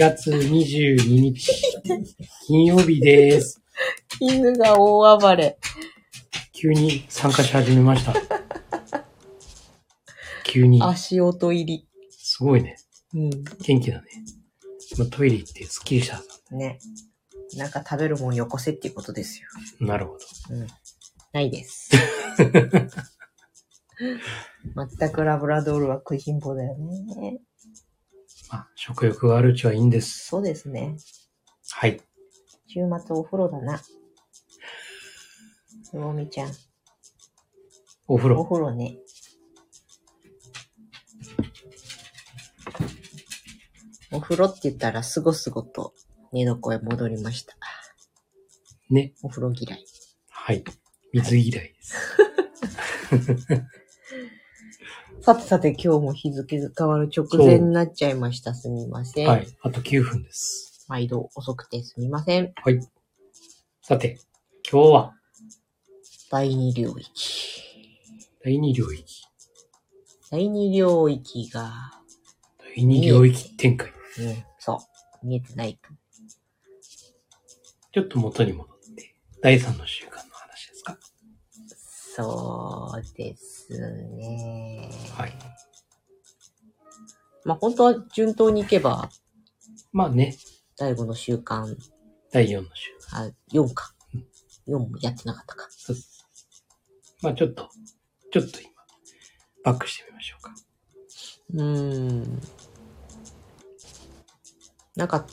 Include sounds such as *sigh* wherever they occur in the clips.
月22日、金曜日です。犬が大暴れ。急に参加し始めました。急に。*laughs* 足音入り。すごいね。うん。元気だね。今トイレ行ってスッキリした。ね。なんか食べるもんよこせっていうことですよ。なるほど。うん。ないです。*laughs* 全くラブラドールは食いしん坊だよね。まあ、食欲があるうちはいいんです。そうですね。はい。週末お風呂だな。つぼみちゃん。おお風呂。風呂ね。お風呂って言ったらすごすごと寝床へ戻りました。ね。お風呂嫌い。はい。水嫌いです。*laughs* さてさて今日も日付が変わる直前になっちゃいました。すみません。はい。あと9分です。毎度遅くてすみません。はい。さて、今日は？第二領域。第二領域。第二領域が、第二領域展開。うん、そう、見えてないと。ちょっと元に戻って、第3の習慣の話ですか？そうですね。はい。まあ本当は順当にいけば、まあね、第5の習慣、第4の習慣。あ、4か。4もやってなかったか。そうです。まあちょっと、ちょっと今、バックしてみましょうか。うーん。なんか、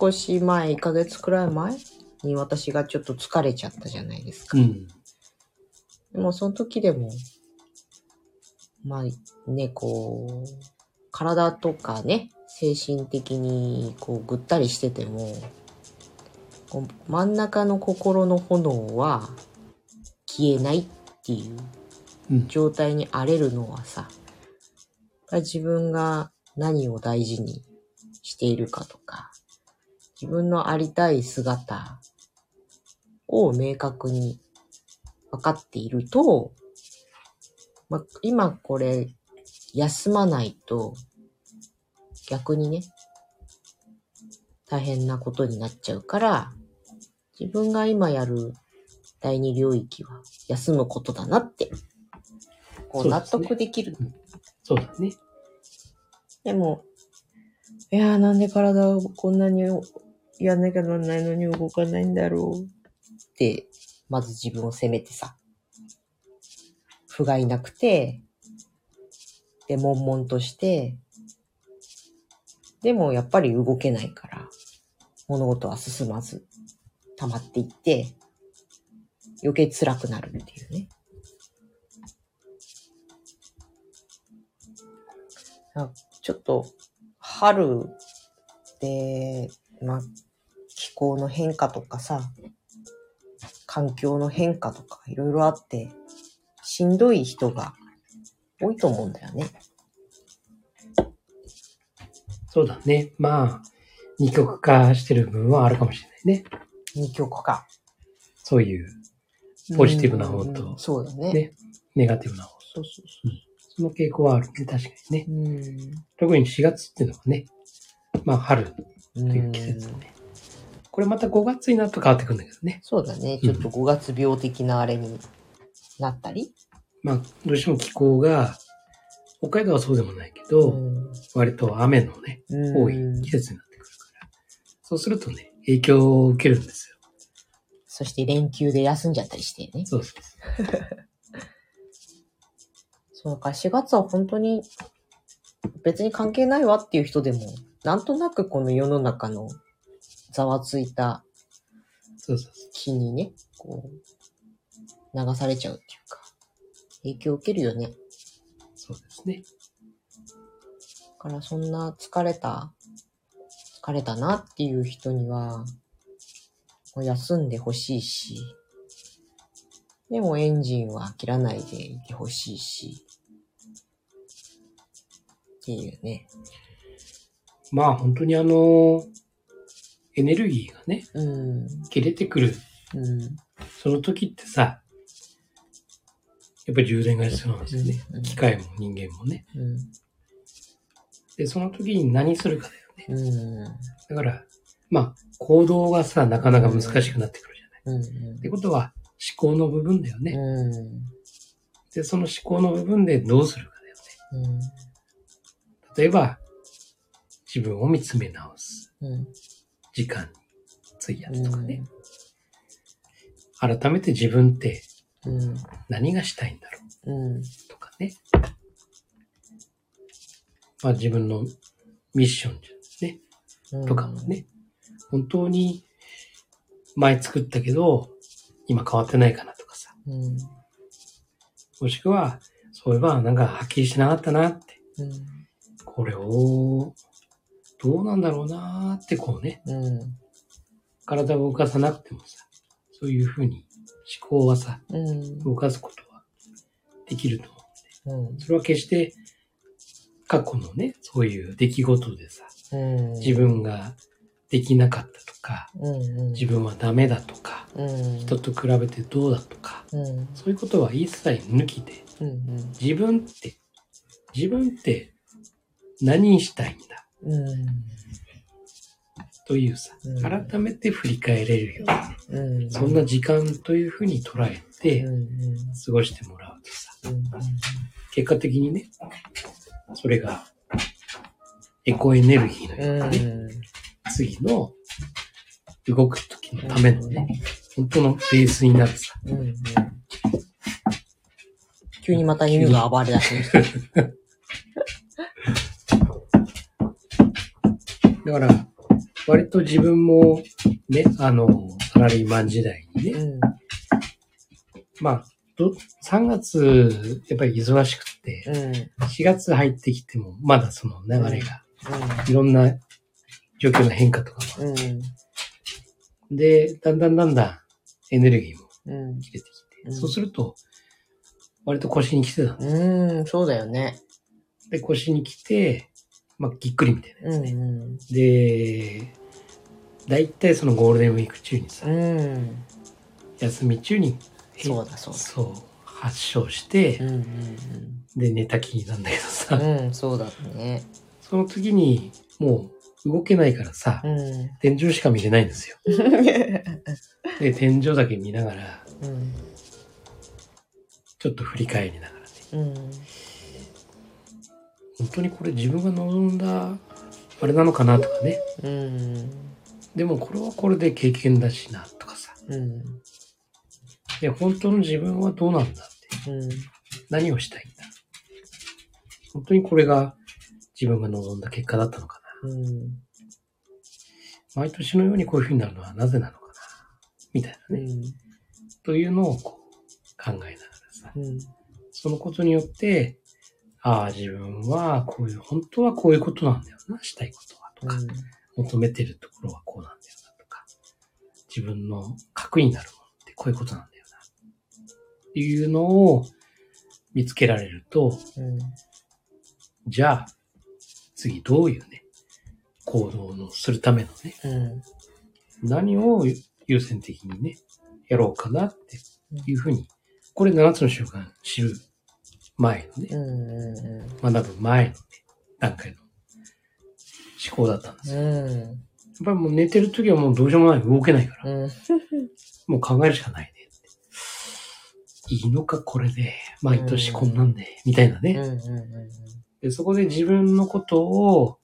少し前、1ヶ月くらい前に私がちょっと疲れちゃったじゃないですか。うん。でもその時でも、まあね、こう、体とかね、精神的にこうぐったりしてても、こう真ん中の心の炎は消えないっていううん。状態にあれるのはさ、やっぱり自分が何を大事にしているかとか、自分のありたい姿を明確に分かっていると、まあ、今これ休まないと逆にね、大変なことになっちゃうから、自分が今やる第二領域は休むことだなって、こう納得できる。そうだね。でも、いやーなんで体をこんなにやんなきゃならないのに動かないんだろうって、まず自分を責めてさ、不甲斐なくて、で、悶々として、でもやっぱり動けないから、物事は進まず、溜まっていって、余計辛くなるっていうね。ちょっと、春で、まあ、気候の変化とかさ、環境の変化とかいろいろあって、しんどい人が多いと思うんだよね。そうだね。まあ、二極化してる部分はあるかもしれないね。二極化。そういうポジティブな方うんと、そうだね。ね、ネガティブな方。そうそうその傾向はあるね。確かにね。そう。特に4月っていうのはね、まあ春とうん。いう季節だね。これまた5月になると変わってくるんだけどね。そうだね。ちょっと5月病的なあれになったり。まあ、どうしても気候が、北海道はそうでもないけど、うん割と雨のね、多い季節になってくるから。そうするとね、影響を受けるんですよ。そして連休で休んじゃったりしてね。そうそう *laughs* そうか、4月は本当に別に関係ないわっていう人でも、なんとなくこの世の中のざわついた気にね、こう、流されちゃうっていうか、影響を受けるよね。そうですね。だからそんな疲れた、疲れたなっていう人には、休んでほしいし、でもエンジンは切らないでいてほしいし、っていうね。まあ本当にあの、エネルギーがね、うん。切れてくる。うん。その時ってさ、やっぱり充電が必要なんですよね。うん機械も人間もね。うん。で、その時に何するかだよね。うん。だから、まあ、行動がさ、なかなか難しくなってくるじゃない。うん。ってことは、思考の部分だよね。うん。で、その思考の部分でどうするかだよね。うん。例えば、自分を見つめ直す。うん。時間に費やすとかね。改めて自分ってうん。何がしたいんだろうとかね。まあ自分のミッションじゃね。うん。とかもね。本当に前作ったけど、今変わってないかなとかさ。うん。もしくは、そういえばなんかはっきりしなかったなって。うん。これを、どうなんだろうなーってこうね。うん。体を動かさなくてもさ、そういうふうに思考はさ、うん。動かすことはできると思う。うん。それは決して過去のね、そういう出来事でさ、うん。自分ができなかったとか、うん。自分はダメだとか、うん。人と比べてどうだとか、うん。そういうことは一切抜きで、うん。自分って、自分って何したいんだ？うん。というさうん、改めて振り返れるようにね、うん。そんな時間というふうに捉えてうん。過ごしてもらうとさ、うん。結果的にね、それがエコエネルギーのようなね、うん。次の動く時のためのね、本当のベースになるさ。うん。急にまた犬が暴れ出しまし *laughs* だから、割と自分もね、あの、サラリーマン時代にね、うん。まあ、ど3月、やっぱり忙しくって、うん。4月入ってきても、まだその流れが、いろんな状況の変化とかもあっうん。て、で、だんだんだんだんエネルギーもうん。切れてきて、うんそうすると、割と腰に来てたんです。うん。そうだよね。で、腰に来て、まあ、ぎっくりみたいなうやつね。ん。で、だいたいそのゴールデンウィーク中にさ、うん。休み中に、そうだそうだ。そう、発症してう、ん。で、寝たきりなんだけどさ、うん。うん。そうだね。その時に、もう動けないからさ、うん。天井しか見れないんですよ。で、*laughs* 天井だけ見ながら、うん。ちょっと振り返りながらね、うん。本当にこれ自分が望んだ、あれなのかなとかね。うん。でもこれはこれで経験だしな、とかさ。うん。で、本当の自分はどうなんだって。うん。何をしたいんだ本当にこれが自分が望んだ結果だったのかなうん。毎年のようにこういう風になるのはなぜなのかなみたいなね。うん。というのをこう考えながらさ。うん。そのことによって、ああ、自分はこういう、本当はこういうことなんだよな。したいことはとか、求めてるところはこうなんだよなとか、自分の核になるものってこういうことなんだよな。っていうのを見つけられると、うん。じゃあ、次どういうね、行動のするためのね、うん。何を優先的にね、やろうかなっていうふうに、これ7つの習慣知る前のね、うん。うん。学ぶ前のね、段階の思考だったんですよ。やっうん。ぱりもう寝てる時はもうどうしようもない、動けないから、うん。もう考えるしかないねって。いいのか、これで。毎年こんなんで、みたいなね。うん。で、そこで自分のことを、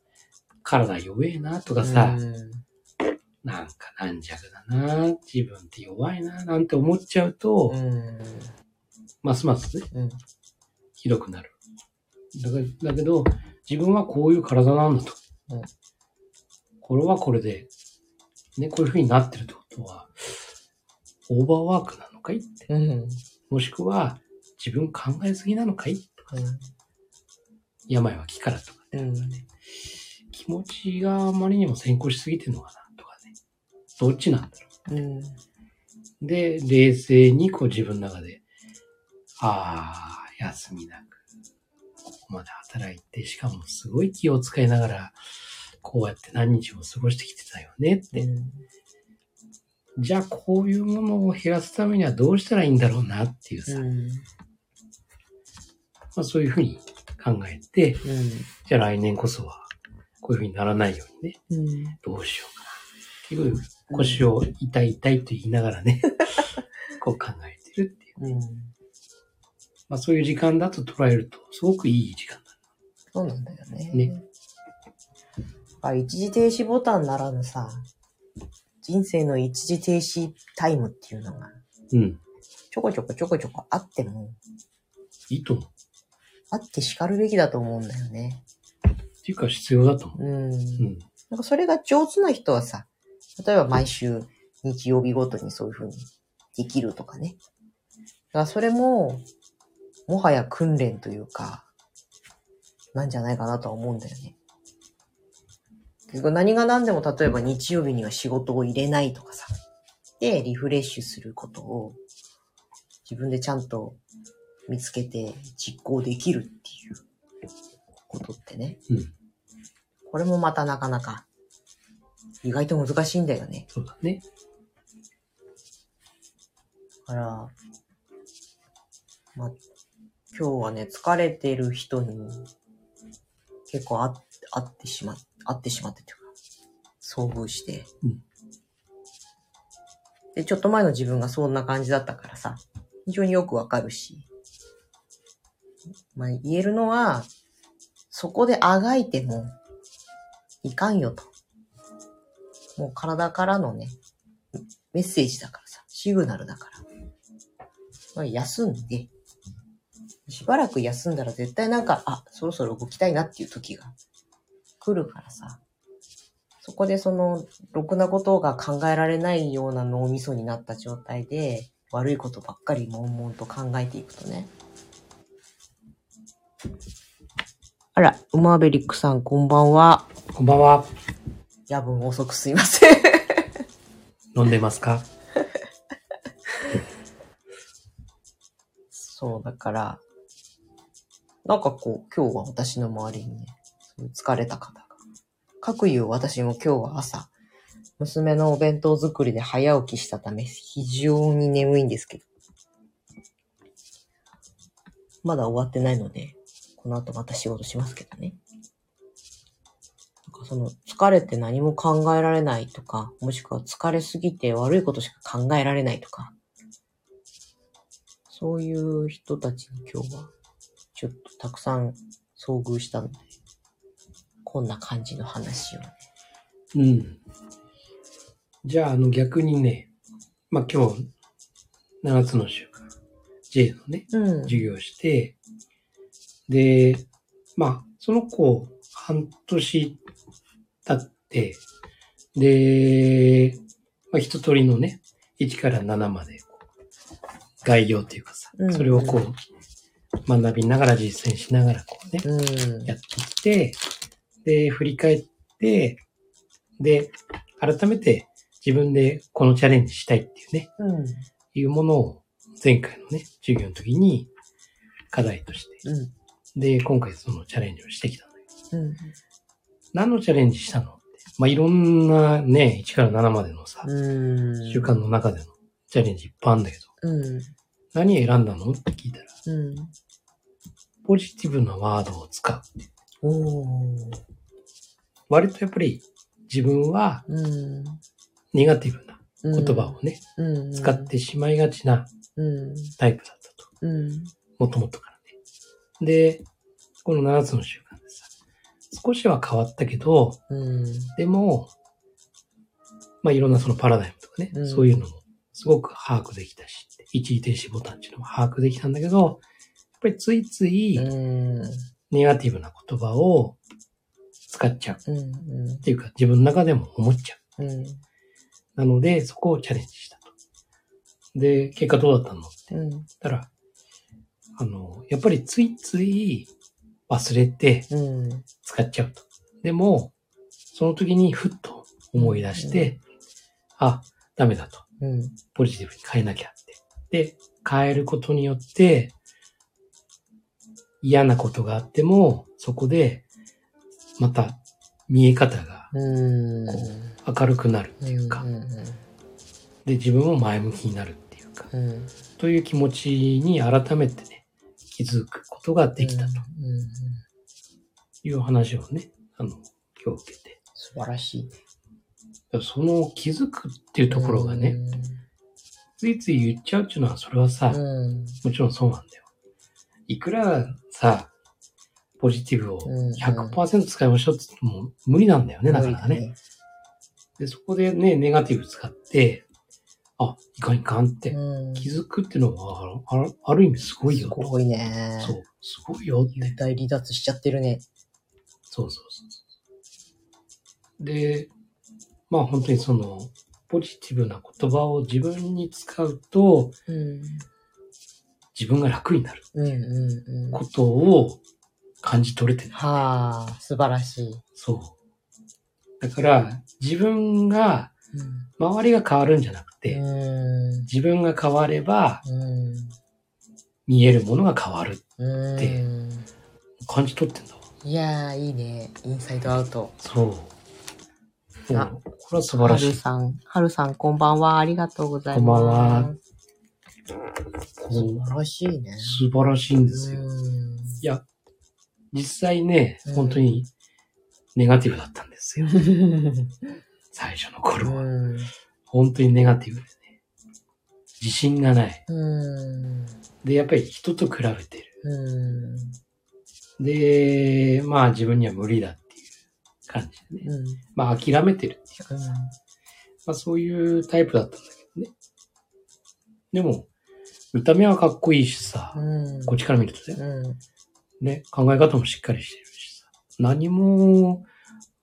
体弱えなとかさ、なんか軟弱だな、自分って弱いな、なんて思っちゃうと、うん。ますますね、うん。ひどくなる。だからだけど、自分はこういう体なんだと。うんこれはこれで、ね、こういう風になってるってことは、オーバーワークなのかいって。うん。もしくは、自分考えすぎなのかいとか、病は気からとかね。気持ちがあまりにも先行しすぎてるのかなとかね。どっちなんだろうん。う。で、冷静にこう自分の中で、ああ、休みなく、ここまで働いて、しかもすごい気を使いながら、こうやって何日も過ごしてきてたよねって。じゃあこういうものを減らすためにはどうしたらいいんだろうなっていうさ、まあそういうふうに考えて、うじゃあ来年こそはこういうふうにならないようにね。どうしようかな。結局腰を痛い痛いと言いながらね、*laughs* こう考えてるっていう。うん。まあそういう時間だと捉えると、すごくいい時間だ。そうなんだよね。ねあ一時停止ボタンならぬさ、人生の一時停止タイムっていうのが、うん。ちょこちょこちょこちょこあっても、いいと思う。あって叱るべきだと思うんだよね。っていうか必要だと思うん。う。うん。なんかそれが上手な人はさ、例えば毎週日曜日ごとにそういう風にできるとかね。だからそれも、もはや訓練というか、なんじゃないかなとは思うんだよね。結局何が何でも例えば日曜日には仕事を入れないとかさ。で、リフレッシュすることを自分でちゃんと見つけて実行できるっていうことってね。うん。これもまたなかなか意外と難しいんだよね。そうだね。だから、まあ、今日はね、疲れてる人に結構あ会ってしま、会ってしまってというか、遭遇して、うんで、ちょっと前の自分がそんな感じだったからさ、非常によくわかるし、まあ、言えるのは、そこであがいてもいかんよと。もう体からのね、メッセージだからさ、シグナルだから。まあ、休んで、しばらく休んだら絶対なんか、あ、そろそろ動きたいなっていう時が来るからさ、そこでその、ろくなことが考えられないような脳みそになった状態で、悪いことばっかり悶々と考えていくとね。あら、ウマーベリックさんこんばんは。こんばんは。夜分遅くすいません。飲んでますか？*laughs* そう、だから、なんかこう、今日は私の周りにね、そういう疲れた方が。かくいう私も今日は朝、娘のお弁当作りで早起きしたため、非常に眠いんですけど。まだ終わってないので、この後また仕事しますけどね。なんかその、疲れて何も考えられないとか、もしくは疲れすぎて悪いことしか考えられないとか、そういう人たちに今日は、ちょっとたくさん遭遇したので、こんな感じの話をね。うん。じゃあ、あの逆にね、まあ今日、7つの習慣、J のね、うん。授業をして、で、まあ、その子、半年経って、で、まあ一通りのね、1から7まで、概要というかさう、んそれをこう、学びながら実践しながらこうね、うん。やってきて、で、振り返って、で、改めて自分でこのチャレンジしたいっていうね、うん。いうものを前回のね、授業の時に課題として、うん。で、今回そのチャレンジをしてきたんだけど、うん。何のチャレンジしたのって、まあ、いろんなね、1から7までのさ、うん。習慣の中でのチャレンジいっぱいあるんだけど、うん。何選んだのって聞いたら、うん。ポジティブなワードを使う。おー。割とやっぱり自分はうん。ネガティブなうん言葉をね、うん。使ってしまいがちなうん。タイプだったと。うん。もともとからね。で、この7つの習慣でさ、少しは変わったけど、うん。でも、まあいろんなそのパラダイムとかね、うんそういうのもすごく把握できたし、一時停止ボタンっていうのも把握できたんだけど、ぱりついついうん。ネガティブな言葉を使っちゃう。うん。っていうか自分の中でも思っちゃう。うん。なので、そこをチャレンジしたと。で、結果どうだったの？ってたら、あの、やっぱりついつい忘れてうん。使っちゃうと。でも、その時にふっと思い出して、あ、ダメだと。うん。ポジティブに変えなきゃって。で、変えることによって、嫌なことがあっても、そこで、また見え方がうん。明るくなるっていうか、うん。で、自分も前向きになるっていうか、うん。という気持ちに改めてね、気づくことができたという話をね、あの、今日受けて。素晴らしい。その気づくっていうところがね、ついつい言っちゃうっていうのは、それはさ、うん。もちろんそうなんだよ。いくらさ、ポジティブをうん100%使いましょうって言っても無理なんだよね、だからね。。で、そこでね、ネガティブ使って、あ、いかんいかんってうん。気づくっていうのは、あるある意味すごいよと。すごいね。そう、すごいよって。幽体離脱しちゃってるね。そうそうそうそう。で、まあ本当にその、ポジティブな言葉を自分に使うと、うん。自分が楽になるうんうんうん。ことを感じ取れてる。はあ、素晴らしい。そう。だから、自分が、周りが変わるんじゃなくて、うん。自分が変われば、うん。見えるものが変わる。うん。で感じ取ってんだわ。いやー、いいね。インサイドアウト。そう。あこれは素晴らはしい。るさん、はるさん、こんばんは。ありがとうございます。こんばんは。素晴らしいね。素晴らしいんですよ。うんいや、実際ねうん、本当にネガティブだったんですよ。*laughs* 最初の頃は。うん。本当にネガティブでね。自信がない。うん。で、やっぱり人と比べてる。うん。で、まあ自分には無理だっていう感じでね。うん。まあ諦めてるっていうか、まあそういうタイプだったんだけどね。でも、見た目はかっこいいしさ、うん。こっちから見るとね、うん。ね、考え方もしっかりしてるしさ、何も、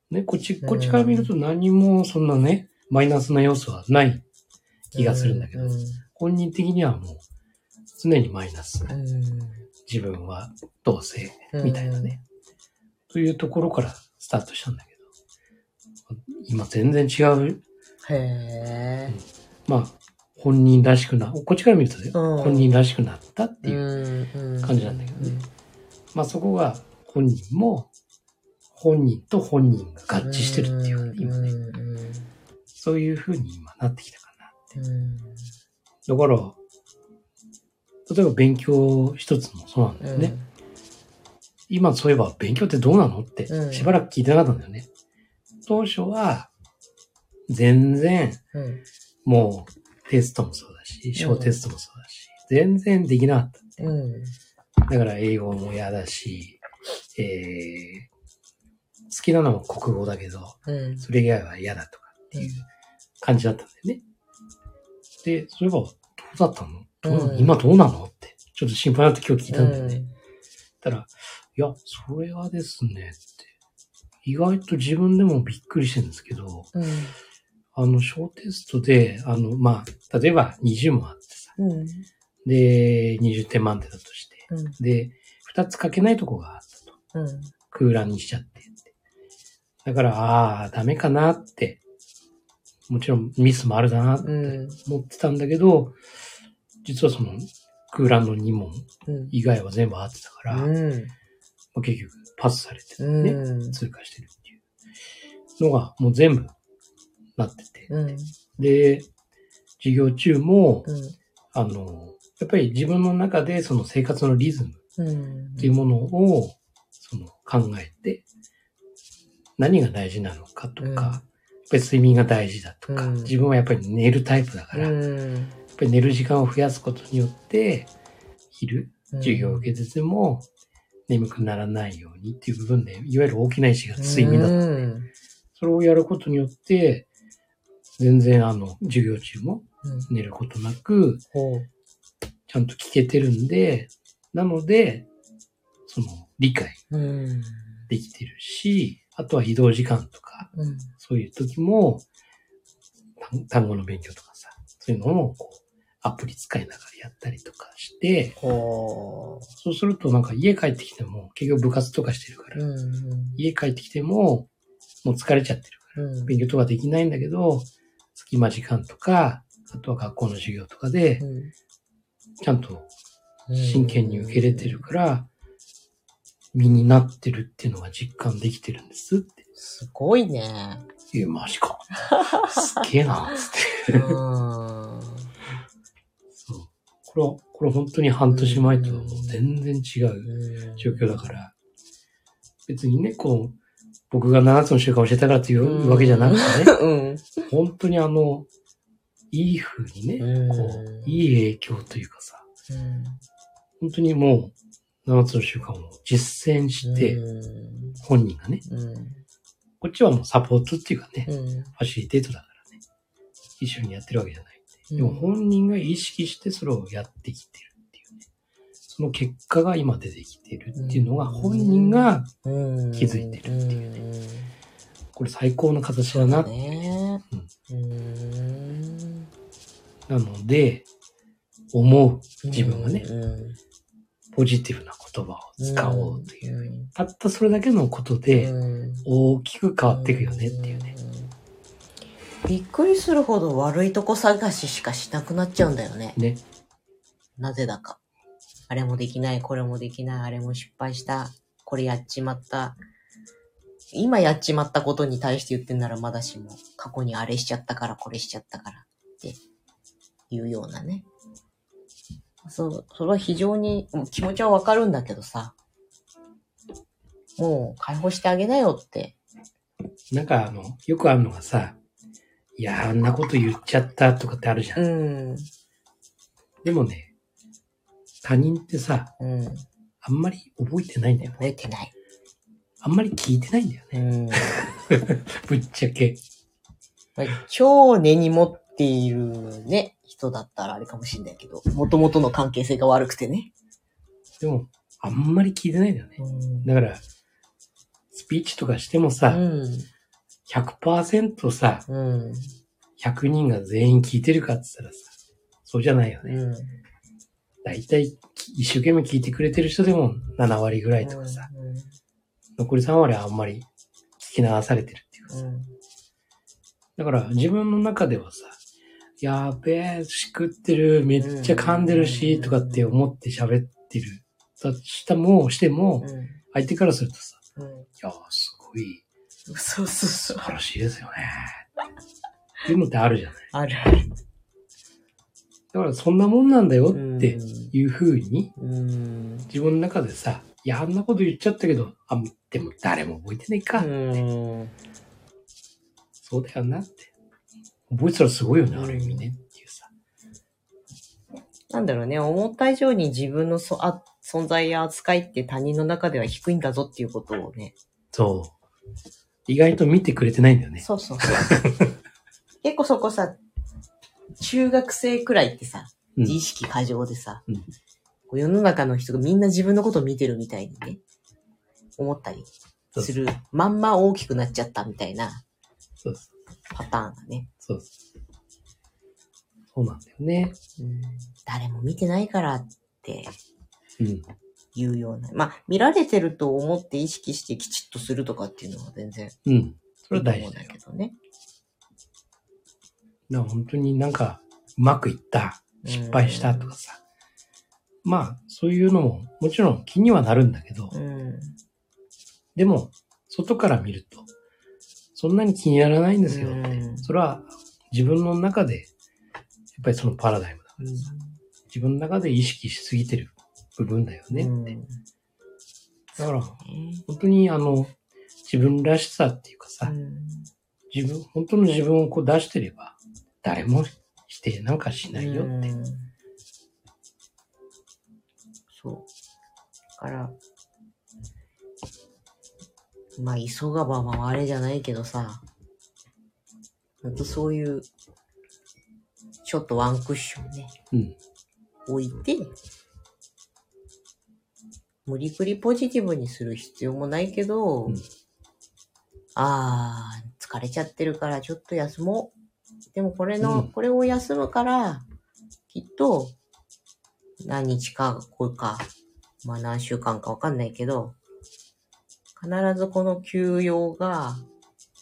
ね、こっち、こっちから見ると何もそんなね、マイナスな要素はない気がするんだけど、うん。本人的にはもう、常にマイナス。うん。自分は同性、みたいなね。というところからスタートしたんだけど、今全然違う、へえ。まあ、本人らしくな、こっちから見るとね、うん。本人らしくなったっていう、うん感じなんだけどね。まあそこが本人も、本人と本人が合致してるっていうかね、今ね、うん。そういう風に今なってきたかなって。うん。だから、例えば勉強一つもそうなんだよね。今そういえば勉強ってどうなのってうん。しばらく聞いてなかったんだよね。当初は全然うん。もうテストもそうだし、小テストもそうだし、全然できなかった。うん。だから英語も嫌だし、えー、好きなのは国語だけど、うん。それ以外は嫌だとかっていう感じだったんだよね。で、そういえばどうだったの？どうん。今どうなの？って、ちょっと心配になって今日聞いたんだよね。うん。たら、いや、それはですね、って。意外と自分でもびっくりしてるんですけど、うんあの、小テストで、あの、まあ、例えば20問あってさ、うん。で、20点満点だとして、うん。で、2つ書けないとこがあったと。うん。空欄にしちゃって。だから、ああ、ダメかなって。もちろんミスもあるだなってうん。思ってたんだけど、実はその空欄の2問うん。以外は全部合ってたから、まうん。あ結局パスされてうね、ん。通過してるっていうのがもう全部なってて。うん。で、授業中も、うん。あの、やっぱり自分の中でその生活のリズムうん。っていうものを、その考えて、何が大事なのかとか、うん。やっぱり睡眠が大事だとか、うん。自分はやっぱり寝るタイプだから、やっうんぱり寝る時間を増やすことによって、昼、授業を受けてても、眠くならないようにっていう部分で、いわゆる大きな意志が睡眠だった。うん。それをやることによって、全然あの、授業中もうん。寝ることなく、ちゃんと聞けてるんで、なので、その、理解うん。できてるし、あとは移動時間とか、うん。そういう時も、単単語の勉強とかさ、そういうのをこう、アプリ使いながらやったりとかして、ほそうするとなんか家帰ってきても、結局部活とかしてるから、ううん。家帰ってきても、もう疲れちゃってるから、うん。勉強とかできないんだけど、隙間時間とか、あとは学校の授業とかで、うんちゃんと真剣に受け入れてるから、身になってるっていうのが実感できてるんですって。すごいね。いや、マジか。すっげえな、つって。うん。そう。これ、これ本当に半年前と全然違ううん状況だから、別にね、こう、僕が7つの習慣を教えたからっていうわけじゃなくてね、うん。本当にあの、いい風にね、うんこう、いい影響というかさ、本当にもう、7つの習慣を実践して、うん本人がね、うん。こっちはもうサポートっていうかね、うん。ファシリテートだからね、一緒にやってるわけじゃない。うん。でも本人が意識してそれをやってきてる。その結果が今出てきてるっていうのが本人がうん気づいてるっていうねね。これ最高の形だな。ねうん。なので、思う自分がね、うんポジティブな言葉を使おうという。うんたったそれだけのことでうん大きく変わっていくよねっていうね。うん。びっくりするほど悪いとこ探ししかしなくなっちゃうんだよね。ね。なぜだか。あれもできない、これもできない、あれも失敗した、これやっちまった。今やっちまったことに対して言ってんならまだしも、過去にあれしちゃったから、これしちゃったからっていうようなね。そう、それは非常に、気持ちはわかるんだけどさ、もう解放してあげなよって。なんかあの、よくあるのがさ、いや、あんなこと言っちゃったとかってあるじゃん。うん。でもね、他人ってさ、うん。あんまり覚えてないんだよね。覚えてない。あんまり聞いてないんだよね。うん。*laughs* ぶっちゃけ。超根に持っているね、人だったらあれかもしれないけど、元々の関係性が悪くてね。でも、あんまり聞いてないんだよね。だから、スピーチとかしてもうさ、ん。100%さ、うん。100人が全員聞いてるかって言ったらさ、そうじゃないよね。うん。だいたい一生懸命聞いてくれてる人でも7割ぐらいとかさ、残り3割はあんまり聞き流されてるっていうかさ。うん。だから自分の中ではさ、やべえ、しくってる、めっちゃ噛んでるし、とかって思って喋ってる。だしたも、しても、うん。相手からするとさ、うん。いやー、すごいそうそうそ素う。晴らしいですよね。っていうのってあるじゃない。あるある。だからそんなもんなんだよっていう風に、うん。自分の中でさ、いや、あんなこと言っちゃったけど、あ、でも誰も覚えてないか。うん。そうだよなって。覚えてたらすごいよね、うんある意味ね。っていうさ。なんだろうね、思った以上に自分のそあ存在や扱いって他人の中では低いんだぞっていうことをね。そう。意外と見てくれてないんだよね。そうそうそう。*laughs* 結構そこさ、中学生くらいってさ、うん自意識過剰でさ、うんこう世の中の人がみんな自分のことを見てるみたいにね、思ったりする。まんま大きくなっちゃったみたいなパターンがね。そうそう。そうなんだよね。うん誰も見てないからってうん。いうような。まあ、見られてると思って意識してきちっとするとかっていうのは全然うん。それはい大事だよ。だけどね。だから本当になんか、うまくいった、失敗したとかさ。まあ、そういうのも、もちろん気にはなるんだけど、うん。でも、外から見ると、そんなに気にならないんですよって。うんそれは自分の中で、やっぱりそのパラダイムだからさ。自分の中で意識しすぎてる部分だよねって。うんだから、ね本当にあの、自分らしさっていうかさ、うん自分、本当の自分をこう出してれば、誰も否定なんかしないよって。うんそう。だから、まあ、急がば回れじゃないけどさ、ほんとそういう、ちょっとワンクッションね、うん。置いて、無理くりポジティブにする必要もないけど、うんあー、疲れちゃってるからちょっと休もう。でもこれの、うん。これを休むから、きっと、何日か、こうか、まあ何週間かわかんないけど、必ずこの休養が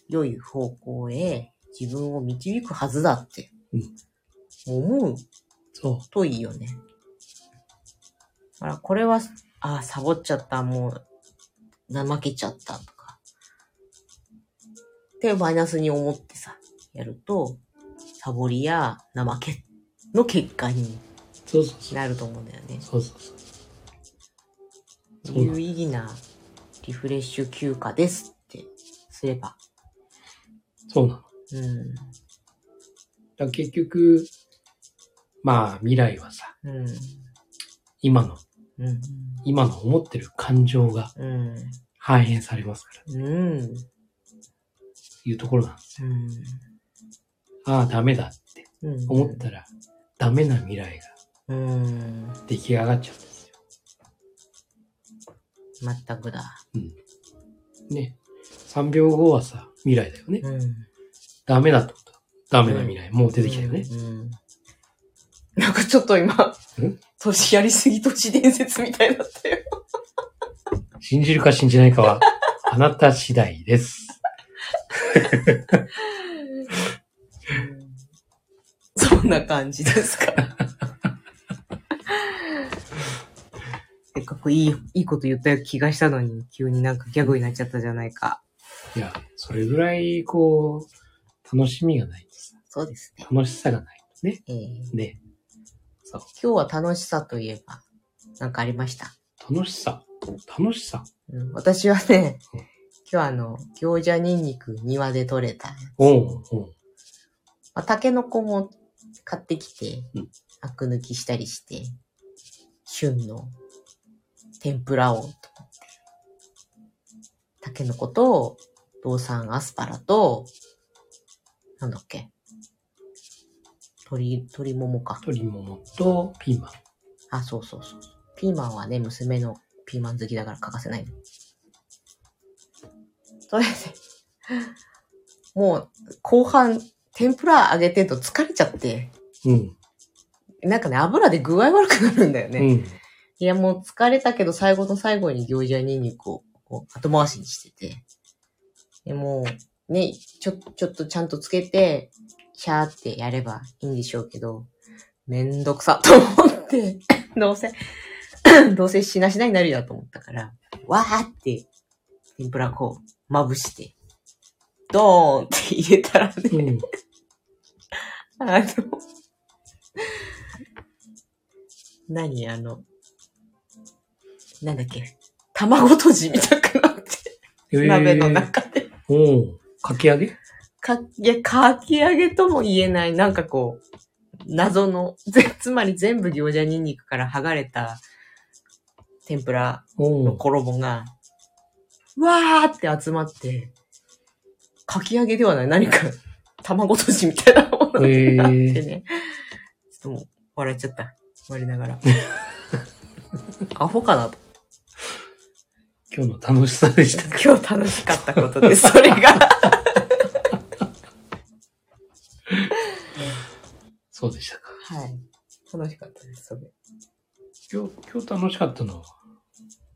良い方向へ自分を導くはずだって、思う。そといいよね。だからこれは、ああ、サボっちゃった、もう、怠けちゃったとか。ってマイナスに思ってさ、やると、サボりや怠けの結果にう。そうそうそう。なると思うんだよね。そうそうそう。有意義なリフレッシュ休暇ですってすれば。そうなの。うん。だ結局、まあ未来はさ、うん。今の、うん。今の思ってる感情がうん。反映されますから、うん。いうところなんですよ。うん。ああ、ダメだってうん。思ったら、ダメな未来がうん。出来上がっちゃうんですよ。全くだ。ね。3秒後はさ、未来だよね。うん。ダメだってこと。ダメな未来、もう出てきたよね。うん。なんかちょっと今ん、年やりすぎ都市伝説みたいだったよ。信じるか信じないかは、あなた次第です。*laughs* そんな感じですか？*laughs* せっかくいい、いいこと言った気がしたのに、急になんかギャグになっちゃったじゃないか。いや、それぐらい、こう、楽しみがないとさ、そうですね。楽しさがないとね。えーね。そう。今日は楽しさといえば、なんかありました？楽しさ。楽しさ。うん、私はねうん、今日あの、餃子ニンニク庭で採れたやつおうおうまあ、タケノコも買ってきてうん、アク抜きしたりして、旬の天ぷらをと思って。タケノコと、道産アスパラと、なんだっけ？鶏、鶏ももか。鶏ももとピーマン。あ、そうそうそう。ピーマンはね、娘のピーマン好きだから欠かせないの。それで、もう、後半、天ぷら揚げてると疲れちゃって、うん。なんかね、油で具合悪くなるんだよね。うん。いや、もう疲れたけど、最後の最後に餃子ニンニクをこう後回しにしてて。でもう、ね、ちょ、ちょっとちゃんとつけて、シャーってやればいいんでしょうけど、めんどくさと思って、*laughs* どうせ、*coughs* どうせしなしなになるやと思ったから、わーって、天ぷらこう、まぶして、ドーンって入れたらね、うん。あの、何あの、なんだっけ、卵とじみたくなって、えー。鍋の中で。おうかき揚げ？か、いや、かき揚げとも言えない、なんかこう、謎の、ぜつまり全部餃子ニンニクから剥がれた天ぷらの衣が、わーって集まって、かき揚げではない、何か卵とじみたいなものになってね。ちょっともう、笑っちゃった。割りながら。アホかなと。今日の楽しさでした。今日楽しかったことです、それが。そうでしたか。はい。楽しかったです、それ。今日、今日楽しかったのは、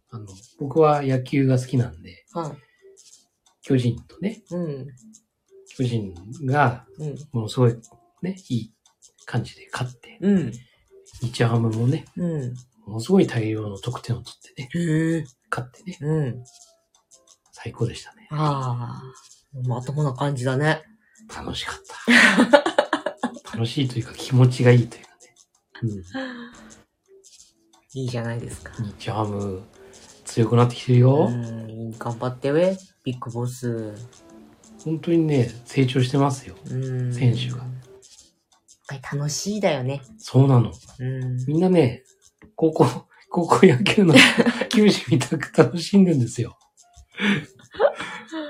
あの、僕は野球が好きなんで、はい。巨人とね、うん。巨人が、うん。ものすごい、ね、いい感じで勝って、うん。日ハムもね、うん。ものすごい大量の得点を取ってね。勝ってね、うん。最高でしたね。ああ。まともな感じだね。楽しかった。*laughs* 楽しいというか気持ちがいいというかね。いいじゃないですか。うん。日ハム強くなってきてるよ。うん。頑張って上、ビッグボス。本当にね、成長してますよ。うん。選手がやっぱり楽しいだよね。そうなの。うん。みんなね、高校、*laughs* 高校野球の *laughs* 球児みたく楽しんでんですよ。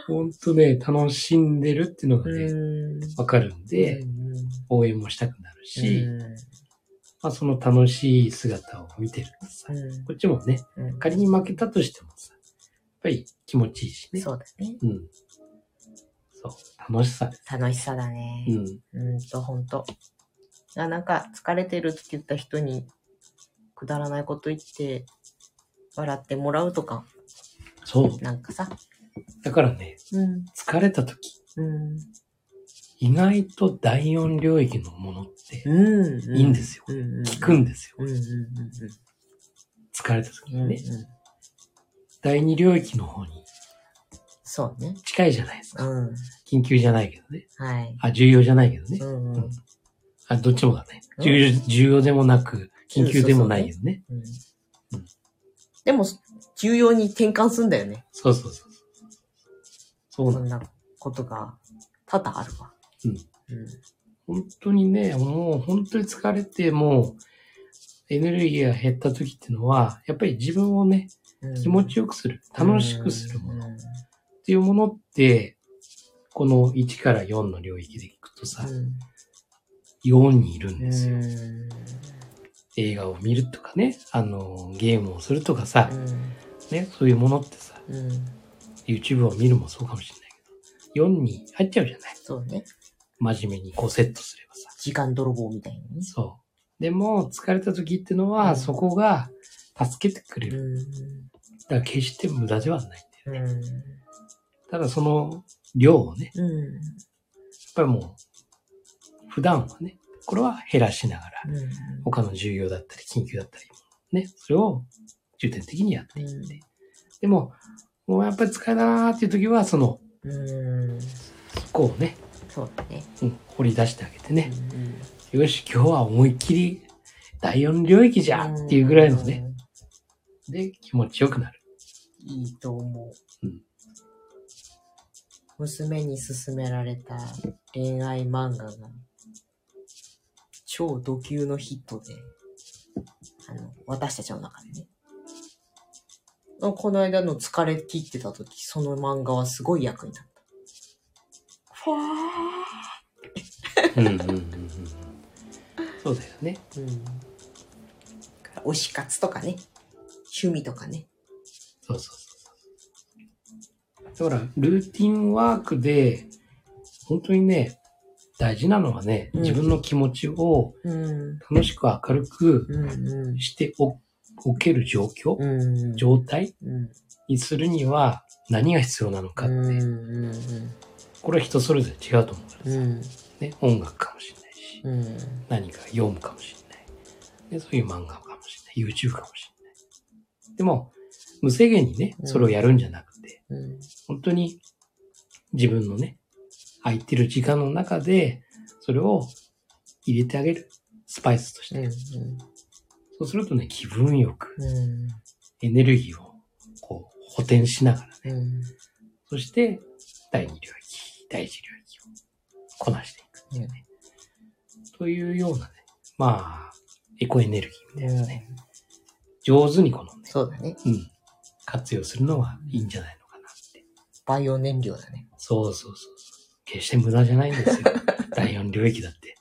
ほんとね、楽しんでるっていうのがね、うん。わかるんで、うん応援もしたくなるし、うんまあその楽しい姿を見てるとさ、うんこっちもね、うん仮に負けたとしてもさ、やっぱり気持ちいいしね。そうだね。うん。そう、楽しさ。楽しさだね。うん。うんと、ほんと。あなんか、疲れてるって言った人に、くだらないこと言って、笑ってもらうとか、そう。なんかさ。だからね、うん。疲れた時、うん。意外と第四領域のものってうん。いいんですよ。うん。うん。効くんですよ。うん。うん。疲れた時うん。うん。にね。第二領域の方にそうね。近いじゃないですか。うん。緊急じゃないけどね。はい。あ、重要じゃないけどねう。ん。うん。あ、どっちもだね。うん重要重要でもなく、緊急でもないよね。うんうんでも、重要に転換すんだよね。そうそうそう。そうなんそんなことが多々あるわ。うん。うん。本当にね、もう本当に疲れて、もうエネルギーが減った時っていうのは、やっぱり自分をね、うん。気持ちよくする、楽しくするもの。っうん。ていうものって、この1から4の領域でいくとさ、4にいるんですよ。うん。映画を見るとかね、あの、ゲームをするとかさ、うん。ね、そういうものってさ、うん。YouTube を見るもそうかもしれないけど、4に入っちゃうじゃない。そうね。真面目にこうセットすればさ。時間泥棒みたいにね。そう。でも、疲れた時ってのは、うんそこが助けてくれる。うだから決して無駄ではないんだよね。ん。ただその量をね、うん。やっぱりもう、普段はね、これは減らしながら、うん。他の重要だったり、緊急だったり、ね、それを重点的にやっていって。でも、もうやっぱり疲れたなーっていう時は、その、うん。そこをね、そうだね。うん、掘り出してあげてね、うんよし、今日は思いっきり第四領域じゃっていうぐらいのね、。で、気持ちよくなる。いいと思う。うん娘に勧められた恋愛漫画が超ド級のヒットで、あの、私たちの中でね。この間の疲れ切ってた時、その漫画はすごい役に立った。ふわうんうんうんうん。そうだよね。ーうん。推し活とかね。趣味とかね。そうそうそう。だから、ルーティンワークで、本当にね、大事なのはね、うん自分の気持ちをうん。楽しく明るくうんうん。しておおける状況、うん。状態うん。にするには何が必要なのかって、うんうんこれは人それぞれ違うと思うからさ、うん。ね、音楽かもしれないし、うん。何か読むかもしれない。でそういう漫画かもしれない。YouTube かもしれない。でも、無制限にね、うんそれをやるんじゃなくて、うん。本当に自分のね、空いてる時間の中で、それを入れてあげる。スパイスとして。うん。そうするとね、気分よく、うん。エネルギーを、こう、補填しながらね。うん。そして、第二領域、第一領域をこなしていくね。というようなね、まあ、エコエネルギーみたいなね、上手にこのね、そうだね。うん、活用するのはいいんじゃないのかなって。バイオ燃料だね。そうそうそうそう。決して無駄じゃないんですよ。*laughs* 第四領域だって。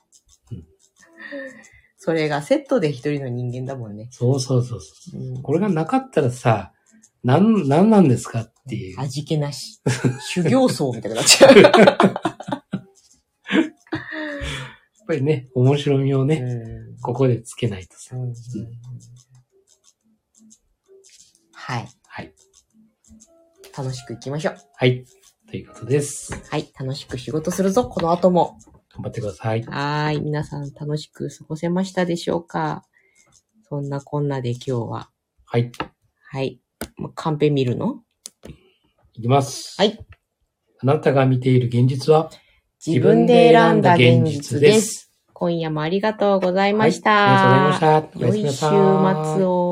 それがセットで一人の人間だもんね。そうそうそうそう。うん。これがなかったらさ、なん、なんなんですかっていう。味気なし。*laughs* 修行僧みたいになっちゃう。やっぱりね、面白みをね、うんここでつけないとさ。うんはい。はい。楽しく行きましょう。はい。ということです。はい。楽しく仕事するぞ、この後も。頑張ってください。はーい。皆さん楽しく過ごせましたでしょうか？そんなこんなで今日は。はい。はい。カンペ見るの？いきます。はい。あなたが見ている現実は自分で選んだ現実です。今夜もありがとうございました。はいありがとうございました。おやすみ良い週なさい末を。